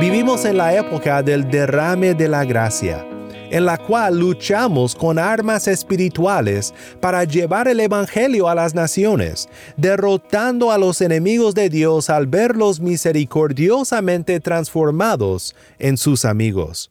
Vivimos en la época del derrame de la gracia, en la cual luchamos con armas espirituales para llevar el Evangelio a las naciones, derrotando a los enemigos de Dios al verlos misericordiosamente transformados en sus amigos.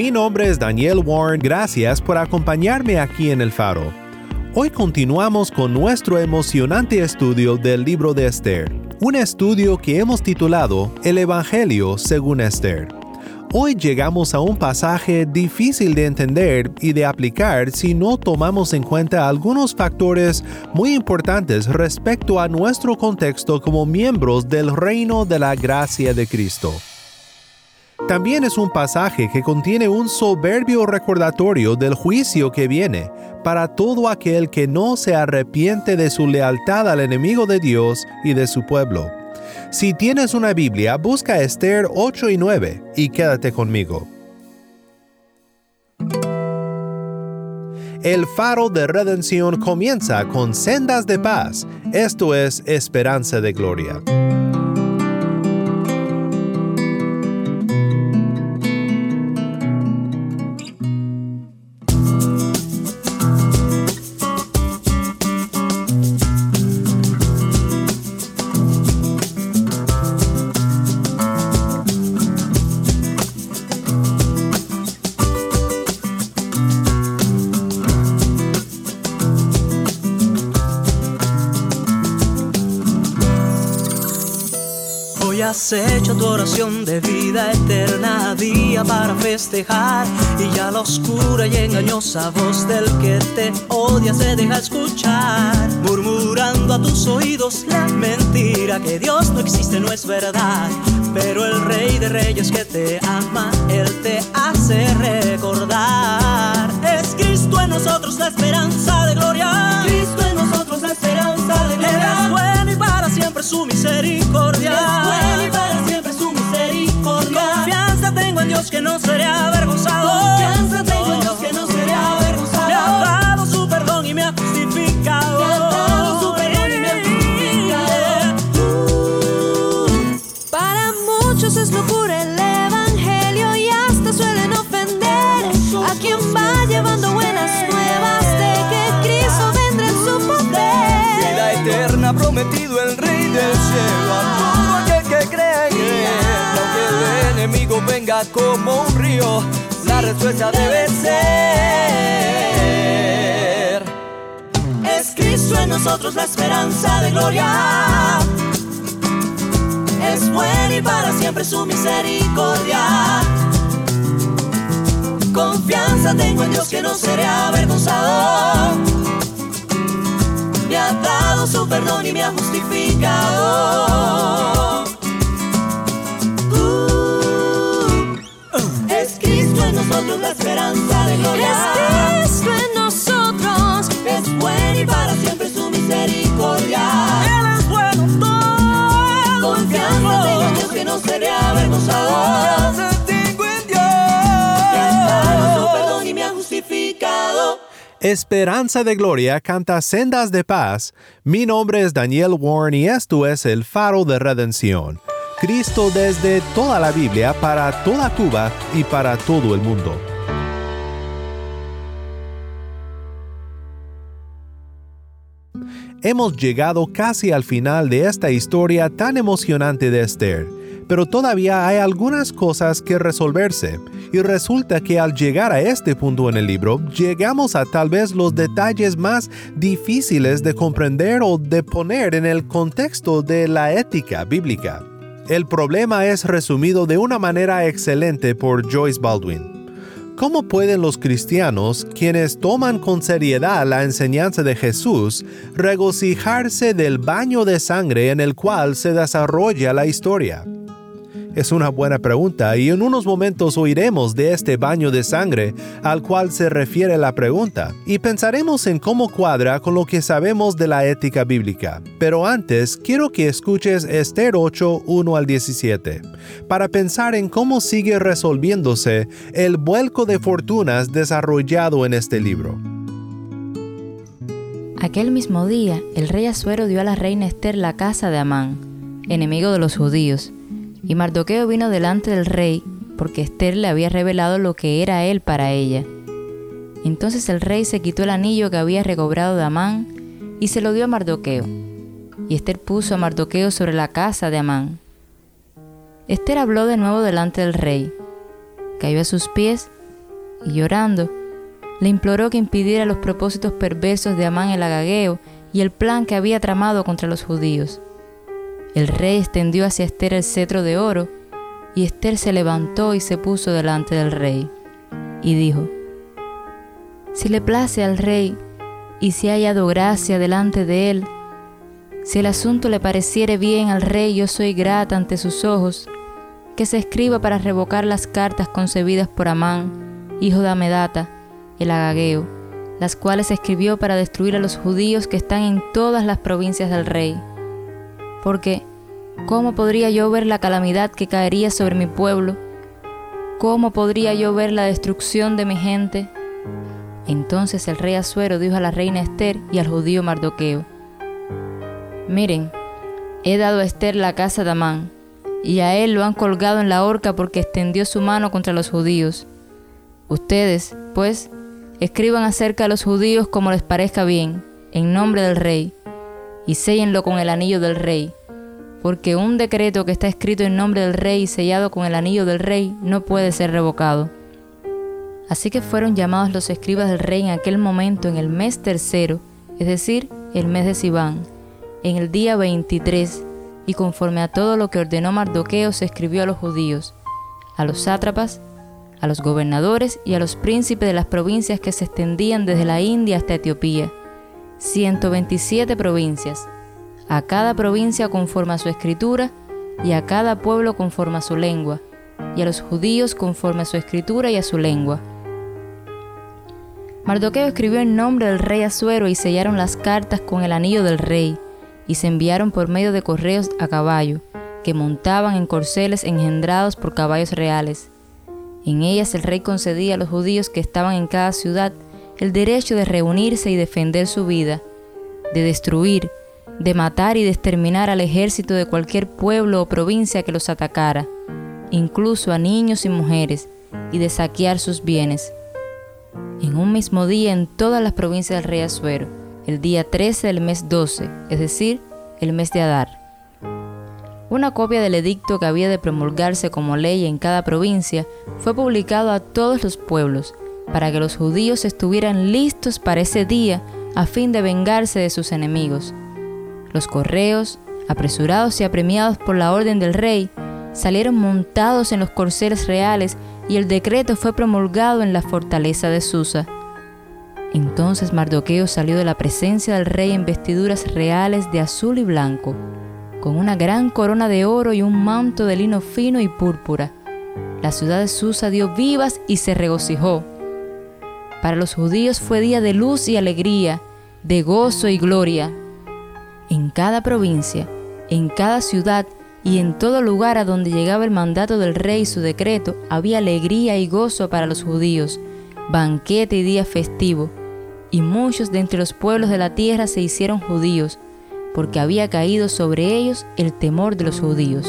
Mi nombre es Daniel Warren, gracias por acompañarme aquí en El Faro. Hoy continuamos con nuestro emocionante estudio del libro de Esther, un estudio que hemos titulado El Evangelio según Esther. Hoy llegamos a un pasaje difícil de entender y de aplicar si no tomamos en cuenta algunos factores muy importantes respecto a nuestro contexto como miembros del reino de la gracia de Cristo. También es un pasaje que contiene un soberbio recordatorio del juicio que viene para todo aquel que no se arrepiente de su lealtad al enemigo de Dios y de su pueblo. Si tienes una Biblia, busca Esther 8 y 9 y quédate conmigo. El faro de redención comienza con sendas de paz, esto es esperanza de gloria. Oración de vida eterna día para festejar. Y ya la oscura y engañosa voz del que te odia se deja escuchar. Murmurando a tus oídos la mentira que Dios no existe no es verdad. Pero el rey de reyes que te ama él te como un río, la respuesta debe ser. Es Cristo en nosotros la esperanza de gloria. Es bueno y para siempre su misericordia. Confianza tengo en Dios que no seré avergonzado. Me ha dado su perdón y me ha justificado. Esperanza de gloria. Es Cristo en nosotros. Es bueno y para siempre su misericordia. Él es bueno todo Confianza tengo en Dios que no seré avergonzado. Confianza tengo en Dios. Me ha dado su perdón y me ha justificado. Esperanza de Gloria canta Sendas de Paz. Mi nombre es Daniel Warren y esto es El Faro de Redención. Cristo desde toda la Biblia para toda Cuba y para todo el mundo. Hemos llegado casi al final de esta historia tan emocionante de Esther, pero todavía hay algunas cosas que resolverse, y resulta que al llegar a este punto en el libro, llegamos a tal vez los detalles más difíciles de comprender o de poner en el contexto de la ética bíblica. El problema es resumido de una manera excelente por Joyce Baldwin. ¿Cómo pueden los cristianos, quienes toman con seriedad la enseñanza de Jesús, regocijarse del baño de sangre en el cual se desarrolla la historia? Es una buena pregunta y en unos momentos oiremos de este baño de sangre al cual se refiere la pregunta y pensaremos en cómo cuadra con lo que sabemos de la ética bíblica. Pero antes quiero que escuches Esther 8, 1 al 17, para pensar en cómo sigue resolviéndose el vuelco de fortunas desarrollado en este libro. Aquel mismo día, el rey Asuero dio a la reina Esther la casa de Amán, enemigo de los judíos, y Mardoqueo vino delante del rey, porque Esther le había revelado lo que era él para ella. Entonces el rey se quitó el anillo que había recobrado de Amán y se lo dio a Mardoqueo. Y Esther puso a Mardoqueo sobre la casa de Amán. Esther habló de nuevo delante del rey. Cayó a sus pies y llorando, le imploró que impidiera los propósitos perversos de Amán el agageo y el plan que había tramado contra los judíos. El rey extendió hacia Esther el cetro de oro, y Esther se levantó y se puso delante del rey, y dijo, Si le place al rey, y si ha hallado gracia delante de él, si el asunto le pareciere bien al rey, yo soy grata ante sus ojos, que se escriba para revocar las cartas concebidas por Amán, hijo de Amedata, el agageo, las cuales escribió para destruir a los judíos que están en todas las provincias del rey porque ¿cómo podría yo ver la calamidad que caería sobre mi pueblo? ¿Cómo podría yo ver la destrucción de mi gente? Entonces el rey Asuero dijo a la reina Esther y al judío Mardoqueo, Miren, he dado a Esther la casa de Amán, y a él lo han colgado en la horca porque extendió su mano contra los judíos. Ustedes, pues, escriban acerca de los judíos como les parezca bien, en nombre del rey, y séllenlo con el anillo del rey, porque un decreto que está escrito en nombre del rey y sellado con el anillo del rey no puede ser revocado. Así que fueron llamados los escribas del rey en aquel momento en el mes tercero, es decir, el mes de Sibán, en el día 23, y conforme a todo lo que ordenó Mardoqueo se escribió a los judíos, a los sátrapas, a los gobernadores y a los príncipes de las provincias que se extendían desde la India hasta Etiopía 127 provincias, a cada provincia conforme a su escritura, y a cada pueblo conforme a su lengua, y a los judíos conforme a su escritura y a su lengua. Mardoqueo escribió en nombre del rey Asuero y sellaron las cartas con el anillo del rey, y se enviaron por medio de correos a caballo, que montaban en corceles engendrados por caballos reales. En ellas el rey concedía a los judíos que estaban en cada ciudad el derecho de reunirse y defender su vida, de destruir, de matar y de exterminar al ejército de cualquier pueblo o provincia que los atacara, incluso a niños y mujeres, y de saquear sus bienes. En un mismo día en todas las provincias del rey Asuero, el día 13 del mes 12, es decir, el mes de Adar. Una copia del edicto que había de promulgarse como ley en cada provincia fue publicado a todos los pueblos, para que los judíos estuvieran listos para ese día a fin de vengarse de sus enemigos. Los correos, apresurados y apremiados por la orden del rey, salieron montados en los corceles reales y el decreto fue promulgado en la fortaleza de Susa. Entonces Mardoqueo salió de la presencia del rey en vestiduras reales de azul y blanco, con una gran corona de oro y un manto de lino fino y púrpura. La ciudad de Susa dio vivas y se regocijó para los judíos fue día de luz y alegría, de gozo y gloria. En cada provincia, en cada ciudad y en todo lugar a donde llegaba el mandato del rey y su decreto, había alegría y gozo para los judíos, banquete y día festivo. Y muchos de entre los pueblos de la tierra se hicieron judíos, porque había caído sobre ellos el temor de los judíos.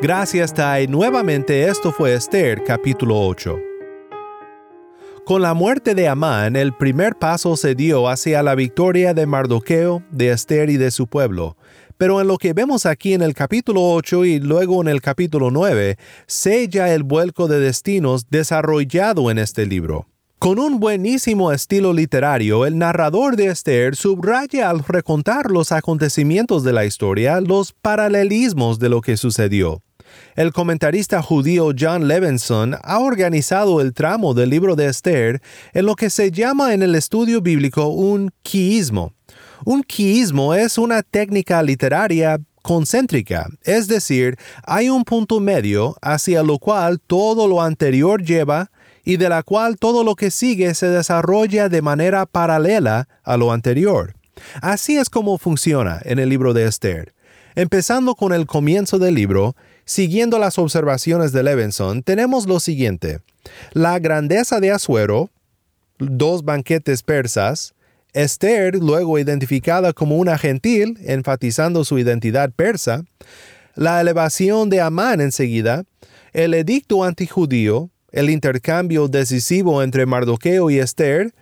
Gracias, Tai. Nuevamente esto fue Esther capítulo 8. Con la muerte de Amán, el primer paso se dio hacia la victoria de Mardoqueo, de Esther y de su pueblo. Pero en lo que vemos aquí en el capítulo 8 y luego en el capítulo 9, sella el vuelco de destinos desarrollado en este libro. Con un buenísimo estilo literario, el narrador de Esther subraya al recontar los acontecimientos de la historia los paralelismos de lo que sucedió. El comentarista judío John Levinson ha organizado el tramo del libro de Esther en lo que se llama en el estudio bíblico un quiismo. Un quiismo es una técnica literaria concéntrica, es decir, hay un punto medio hacia lo cual todo lo anterior lleva y de la cual todo lo que sigue se desarrolla de manera paralela a lo anterior. Así es como funciona en el libro de Esther. Empezando con el comienzo del libro, Siguiendo las observaciones de Levinson, tenemos lo siguiente. La grandeza de Asuero, dos banquetes persas, Esther, luego identificada como una gentil, enfatizando su identidad persa, la elevación de Amán enseguida, el edicto antijudío, el intercambio decisivo entre Mardoqueo y Esther,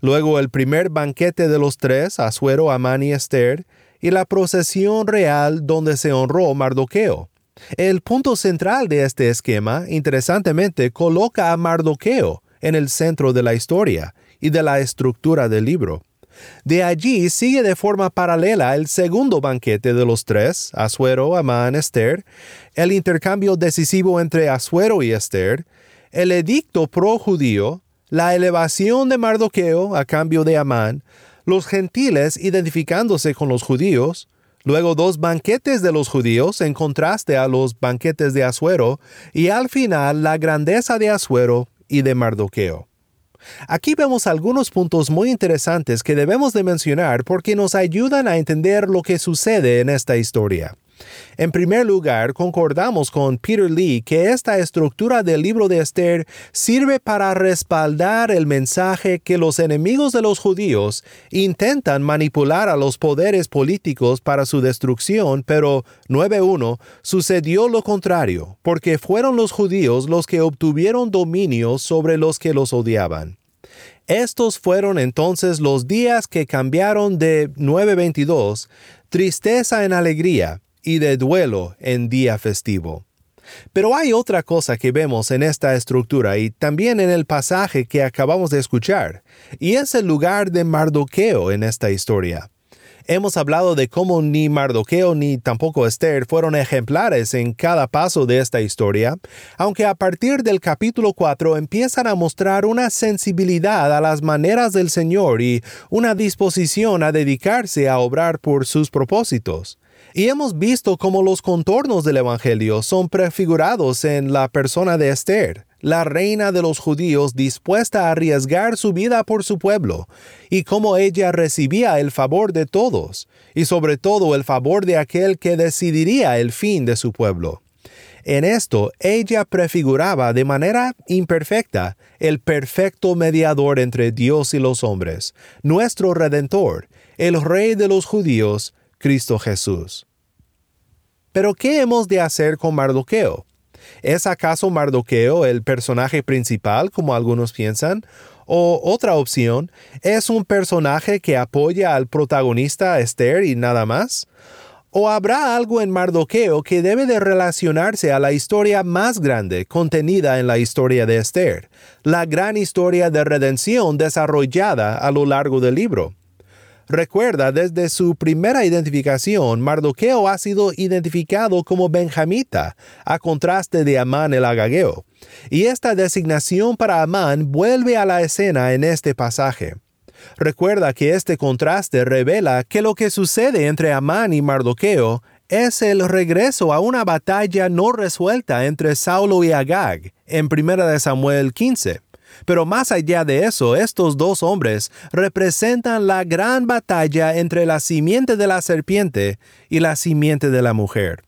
luego el primer banquete de los tres, Asuero, Amán y Esther, y la procesión real donde se honró Mardoqueo. El punto central de este esquema, interesantemente, coloca a Mardoqueo en el centro de la historia y de la estructura del libro. De allí sigue de forma paralela el segundo banquete de los tres, Asuero, Amán, Esther, el intercambio decisivo entre Asuero y Esther, el edicto pro-judío, la elevación de Mardoqueo a cambio de Amán, los gentiles identificándose con los judíos, luego dos banquetes de los judíos en contraste a los banquetes de Asuero, y al final la grandeza de Asuero y de Mardoqueo. Aquí vemos algunos puntos muy interesantes que debemos de mencionar porque nos ayudan a entender lo que sucede en esta historia. En primer lugar, concordamos con Peter Lee que esta estructura del libro de Esther sirve para respaldar el mensaje que los enemigos de los judíos intentan manipular a los poderes políticos para su destrucción, pero 9.1 sucedió lo contrario, porque fueron los judíos los que obtuvieron dominio sobre los que los odiaban. Estos fueron entonces los días que cambiaron de 9.22, tristeza en alegría, y de duelo en día festivo. Pero hay otra cosa que vemos en esta estructura y también en el pasaje que acabamos de escuchar, y es el lugar de Mardoqueo en esta historia. Hemos hablado de cómo ni Mardoqueo ni tampoco Esther fueron ejemplares en cada paso de esta historia, aunque a partir del capítulo 4 empiezan a mostrar una sensibilidad a las maneras del Señor y una disposición a dedicarse a obrar por sus propósitos. Y hemos visto cómo los contornos del Evangelio son prefigurados en la persona de Esther, la reina de los judíos dispuesta a arriesgar su vida por su pueblo, y cómo ella recibía el favor de todos, y sobre todo el favor de aquel que decidiría el fin de su pueblo. En esto ella prefiguraba de manera imperfecta el perfecto mediador entre Dios y los hombres, nuestro Redentor, el Rey de los judíos, Cristo Jesús. Pero ¿qué hemos de hacer con Mardoqueo? ¿Es acaso Mardoqueo el personaje principal, como algunos piensan? O otra opción, ¿es un personaje que apoya al protagonista Esther y nada más? ¿O habrá algo en Mardoqueo que debe de relacionarse a la historia más grande contenida en la historia de Esther, la gran historia de redención desarrollada a lo largo del libro? Recuerda, desde su primera identificación, Mardoqueo ha sido identificado como benjamita, a contraste de Amán el agageo. Y esta designación para Amán vuelve a la escena en este pasaje. Recuerda que este contraste revela que lo que sucede entre Amán y Mardoqueo es el regreso a una batalla no resuelta entre Saulo y Agag en 1 Samuel 15. Pero más allá de eso, estos dos hombres representan la gran batalla entre la simiente de la serpiente y la simiente de la mujer.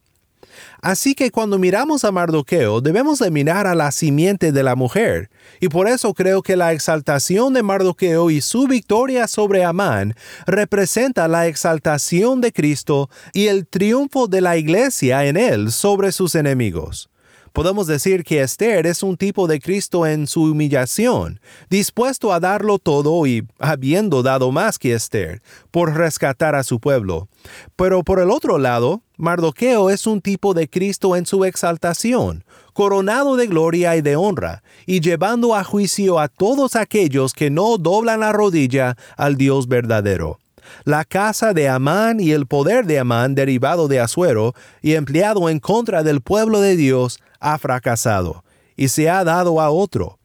Así que cuando miramos a Mardoqueo debemos de mirar a la simiente de la mujer, y por eso creo que la exaltación de Mardoqueo y su victoria sobre Amán representa la exaltación de Cristo y el triunfo de la iglesia en él sobre sus enemigos. Podemos decir que Esther es un tipo de Cristo en su humillación, dispuesto a darlo todo y habiendo dado más que Esther, por rescatar a su pueblo. Pero por el otro lado, Mardoqueo es un tipo de Cristo en su exaltación, coronado de gloria y de honra, y llevando a juicio a todos aquellos que no doblan la rodilla al Dios verdadero. La casa de Amán y el poder de Amán derivado de Asuero y empleado en contra del pueblo de Dios ha fracasado y se ha dado a otro.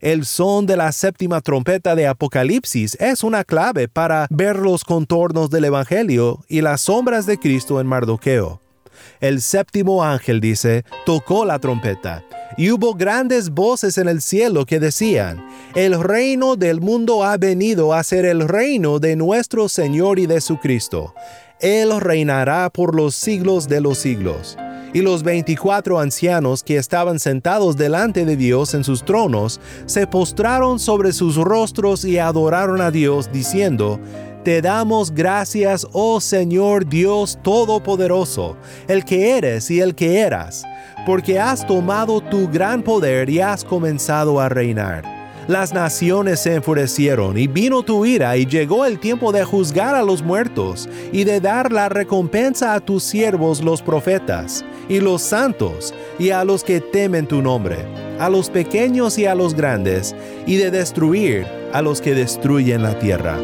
El son de la séptima trompeta de Apocalipsis es una clave para ver los contornos del Evangelio y las sombras de Cristo en Mardoqueo. El séptimo ángel dice, tocó la trompeta, y hubo grandes voces en el cielo que decían, el reino del mundo ha venido a ser el reino de nuestro Señor y de su Cristo. Él reinará por los siglos de los siglos. Y los veinticuatro ancianos que estaban sentados delante de Dios en sus tronos se postraron sobre sus rostros y adoraron a Dios, diciendo, te damos gracias, oh Señor Dios Todopoderoso, el que eres y el que eras, porque has tomado tu gran poder y has comenzado a reinar. Las naciones se enfurecieron y vino tu ira y llegó el tiempo de juzgar a los muertos y de dar la recompensa a tus siervos los profetas y los santos y a los que temen tu nombre, a los pequeños y a los grandes, y de destruir a los que destruyen la tierra.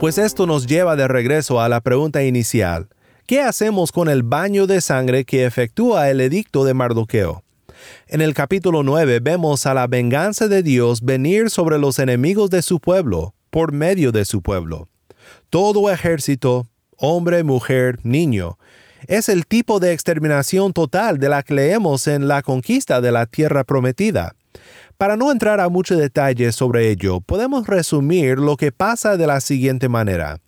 Pues esto nos lleva de regreso a la pregunta inicial. ¿Qué hacemos con el baño de sangre que efectúa el edicto de Mardoqueo? En el capítulo 9 vemos a la venganza de Dios venir sobre los enemigos de su pueblo por medio de su pueblo. Todo ejército, hombre, mujer, niño, es el tipo de exterminación total de la que leemos en la conquista de la tierra prometida. Para no entrar a mucho detalle sobre ello, podemos resumir lo que pasa de la siguiente manera.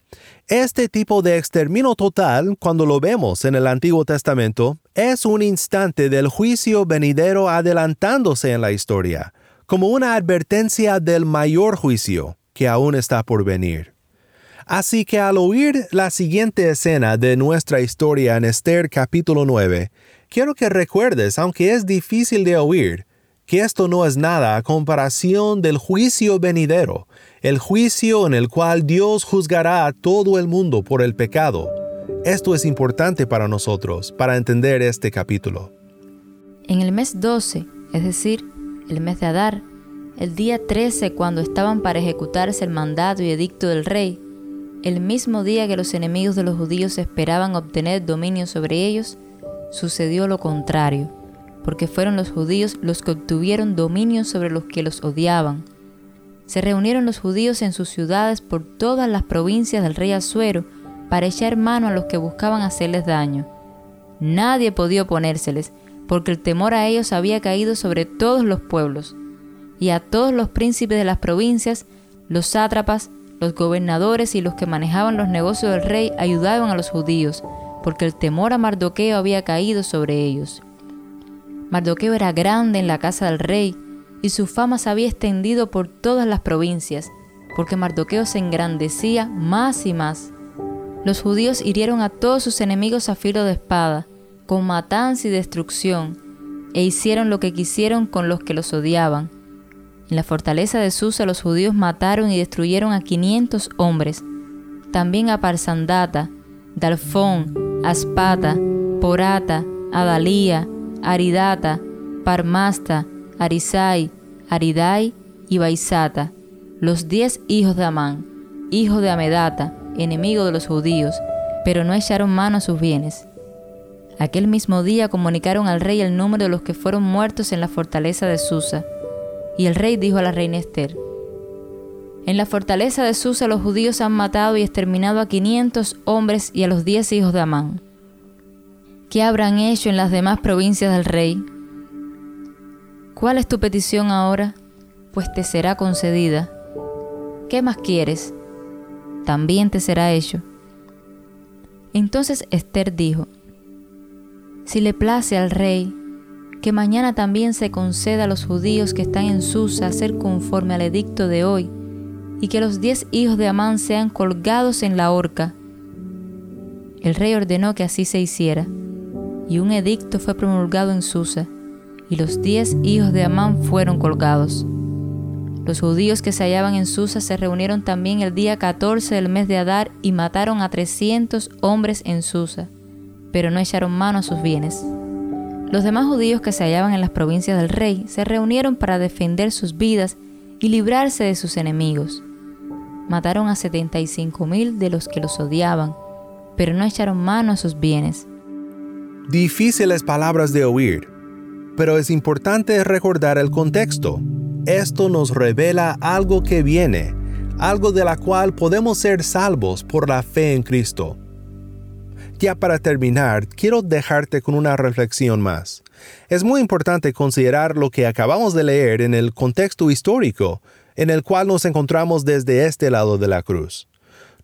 Este tipo de exterminio total, cuando lo vemos en el Antiguo Testamento, es un instante del juicio venidero adelantándose en la historia, como una advertencia del mayor juicio que aún está por venir. Así que al oír la siguiente escena de nuestra historia en Esther capítulo 9, quiero que recuerdes, aunque es difícil de oír, que esto no es nada a comparación del juicio venidero, el juicio en el cual Dios juzgará a todo el mundo por el pecado. Esto es importante para nosotros, para entender este capítulo. En el mes 12, es decir, el mes de Adar, el día 13 cuando estaban para ejecutarse el mandato y edicto del rey, el mismo día que los enemigos de los judíos esperaban obtener dominio sobre ellos, sucedió lo contrario porque fueron los judíos los que obtuvieron dominio sobre los que los odiaban. Se reunieron los judíos en sus ciudades por todas las provincias del rey Asuero para echar mano a los que buscaban hacerles daño. Nadie podía oponérseles, porque el temor a ellos había caído sobre todos los pueblos, y a todos los príncipes de las provincias, los sátrapas, los gobernadores y los que manejaban los negocios del rey ayudaban a los judíos, porque el temor a Mardoqueo había caído sobre ellos. Mardoqueo era grande en la casa del rey, y su fama se había extendido por todas las provincias, porque Mardoqueo se engrandecía más y más. Los judíos hirieron a todos sus enemigos a filo de espada, con matanza y destrucción, e hicieron lo que quisieron con los que los odiaban. En la fortaleza de Susa los judíos mataron y destruyeron a quinientos hombres, también a Parsandata, Dalfón, Aspata, Porata, Adalía, Aridata, Parmasta, Arisai, Aridai y Baisata, los diez hijos de Amán, hijo de Amedata, enemigo de los judíos, pero no echaron mano a sus bienes. Aquel mismo día comunicaron al rey el número de los que fueron muertos en la fortaleza de Susa, y el rey dijo a la reina Esther, en la fortaleza de Susa los judíos han matado y exterminado a quinientos hombres y a los diez hijos de Amán. ¿Qué habrán hecho en las demás provincias del rey? ¿Cuál es tu petición ahora? Pues te será concedida. ¿Qué más quieres? También te será hecho. Entonces Esther dijo, Si le place al rey, que mañana también se conceda a los judíos que están en Susa hacer conforme al edicto de hoy, y que los diez hijos de Amán sean colgados en la horca. El rey ordenó que así se hiciera y un edicto fue promulgado en Susa, y los diez hijos de Amán fueron colgados. Los judíos que se hallaban en Susa se reunieron también el día 14 del mes de Adar y mataron a 300 hombres en Susa, pero no echaron mano a sus bienes. Los demás judíos que se hallaban en las provincias del rey se reunieron para defender sus vidas y librarse de sus enemigos. mataron a 75 mil de los que los odiaban, pero no echaron mano a sus bienes. Difíciles palabras de oír, pero es importante recordar el contexto. Esto nos revela algo que viene, algo de la cual podemos ser salvos por la fe en Cristo. Ya para terminar, quiero dejarte con una reflexión más. Es muy importante considerar lo que acabamos de leer en el contexto histórico en el cual nos encontramos desde este lado de la cruz.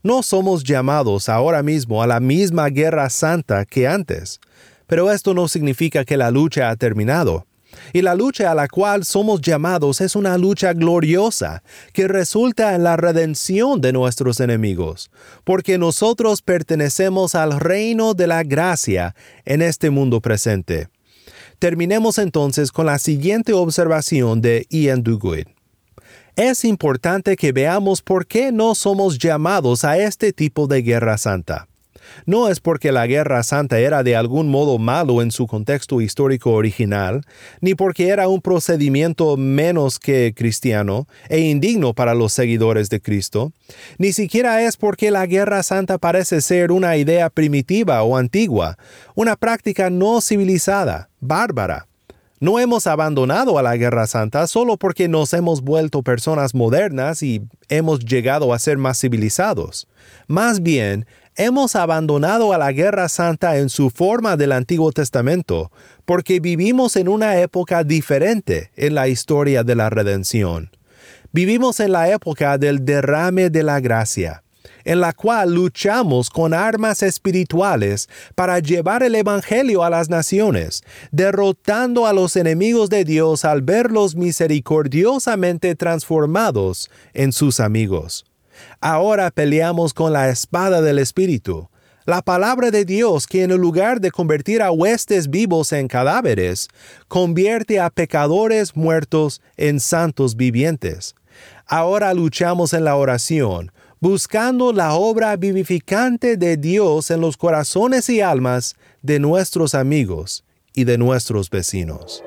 No somos llamados ahora mismo a la misma guerra santa que antes, pero esto no significa que la lucha ha terminado. Y la lucha a la cual somos llamados es una lucha gloriosa que resulta en la redención de nuestros enemigos, porque nosotros pertenecemos al reino de la gracia en este mundo presente. Terminemos entonces con la siguiente observación de Ian Duguid. Es importante que veamos por qué no somos llamados a este tipo de guerra santa. No es porque la guerra santa era de algún modo malo en su contexto histórico original, ni porque era un procedimiento menos que cristiano e indigno para los seguidores de Cristo, ni siquiera es porque la guerra santa parece ser una idea primitiva o antigua, una práctica no civilizada, bárbara. No hemos abandonado a la Guerra Santa solo porque nos hemos vuelto personas modernas y hemos llegado a ser más civilizados. Más bien, hemos abandonado a la Guerra Santa en su forma del Antiguo Testamento, porque vivimos en una época diferente en la historia de la redención. Vivimos en la época del derrame de la gracia en la cual luchamos con armas espirituales para llevar el Evangelio a las naciones, derrotando a los enemigos de Dios al verlos misericordiosamente transformados en sus amigos. Ahora peleamos con la espada del Espíritu, la palabra de Dios que en lugar de convertir a huestes vivos en cadáveres, convierte a pecadores muertos en santos vivientes. Ahora luchamos en la oración, buscando la obra vivificante de Dios en los corazones y almas de nuestros amigos y de nuestros vecinos.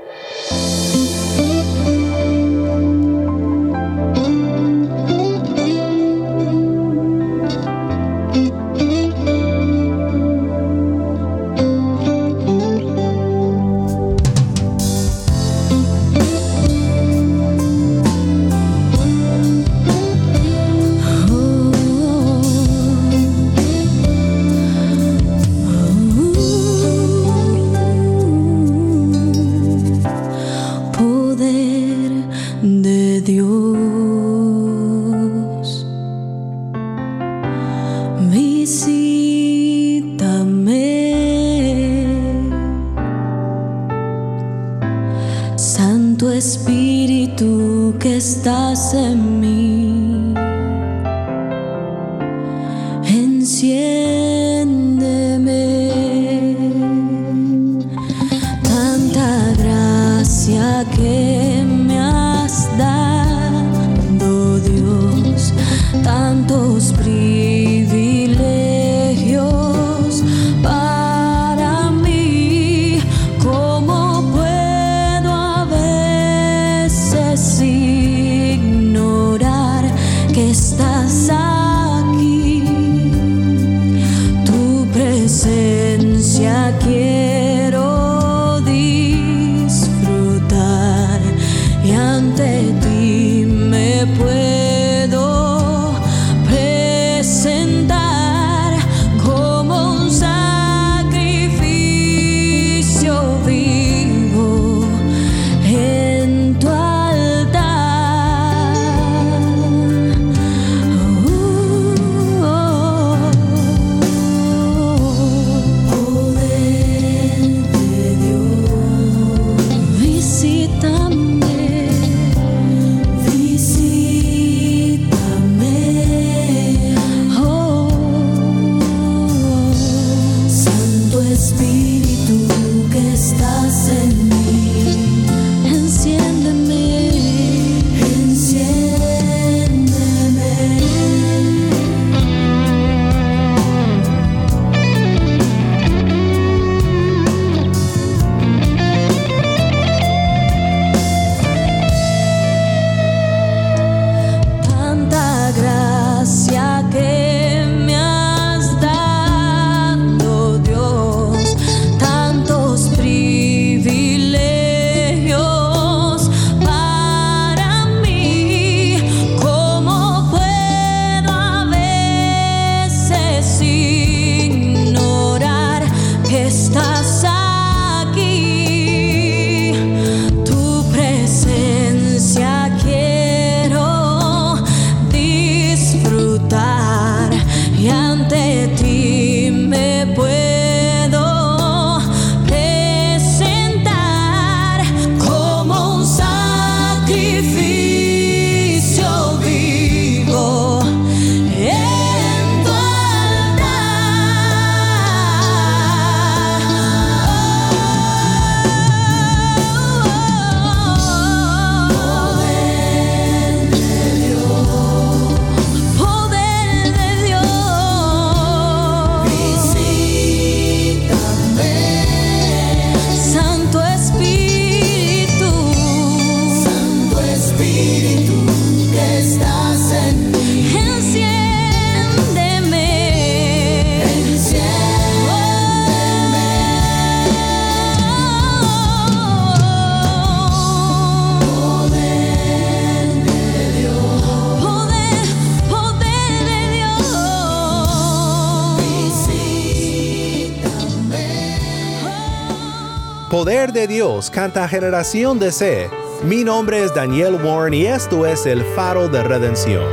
Poder de Dios canta generación de C. Mi nombre es Daniel Warren y esto es el faro de redención.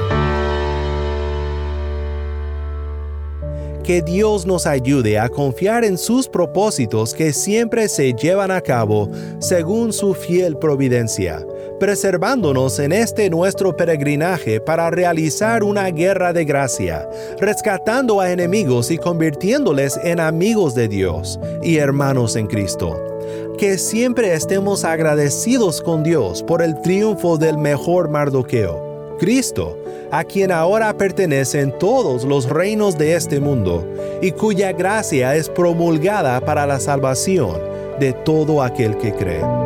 Que Dios nos ayude a confiar en sus propósitos que siempre se llevan a cabo según su fiel providencia preservándonos en este nuestro peregrinaje para realizar una guerra de gracia, rescatando a enemigos y convirtiéndoles en amigos de Dios y hermanos en Cristo. Que siempre estemos agradecidos con Dios por el triunfo del mejor Mardoqueo, Cristo, a quien ahora pertenecen todos los reinos de este mundo y cuya gracia es promulgada para la salvación de todo aquel que cree.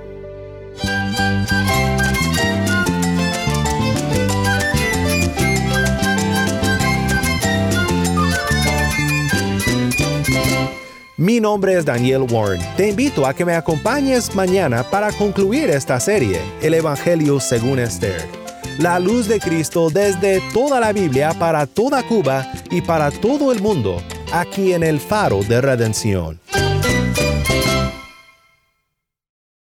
Mi nombre es Daniel Warren. Te invito a que me acompañes mañana para concluir esta serie, El Evangelio según Esther. La luz de Cristo desde toda la Biblia para toda Cuba y para todo el mundo, aquí en el faro de redención.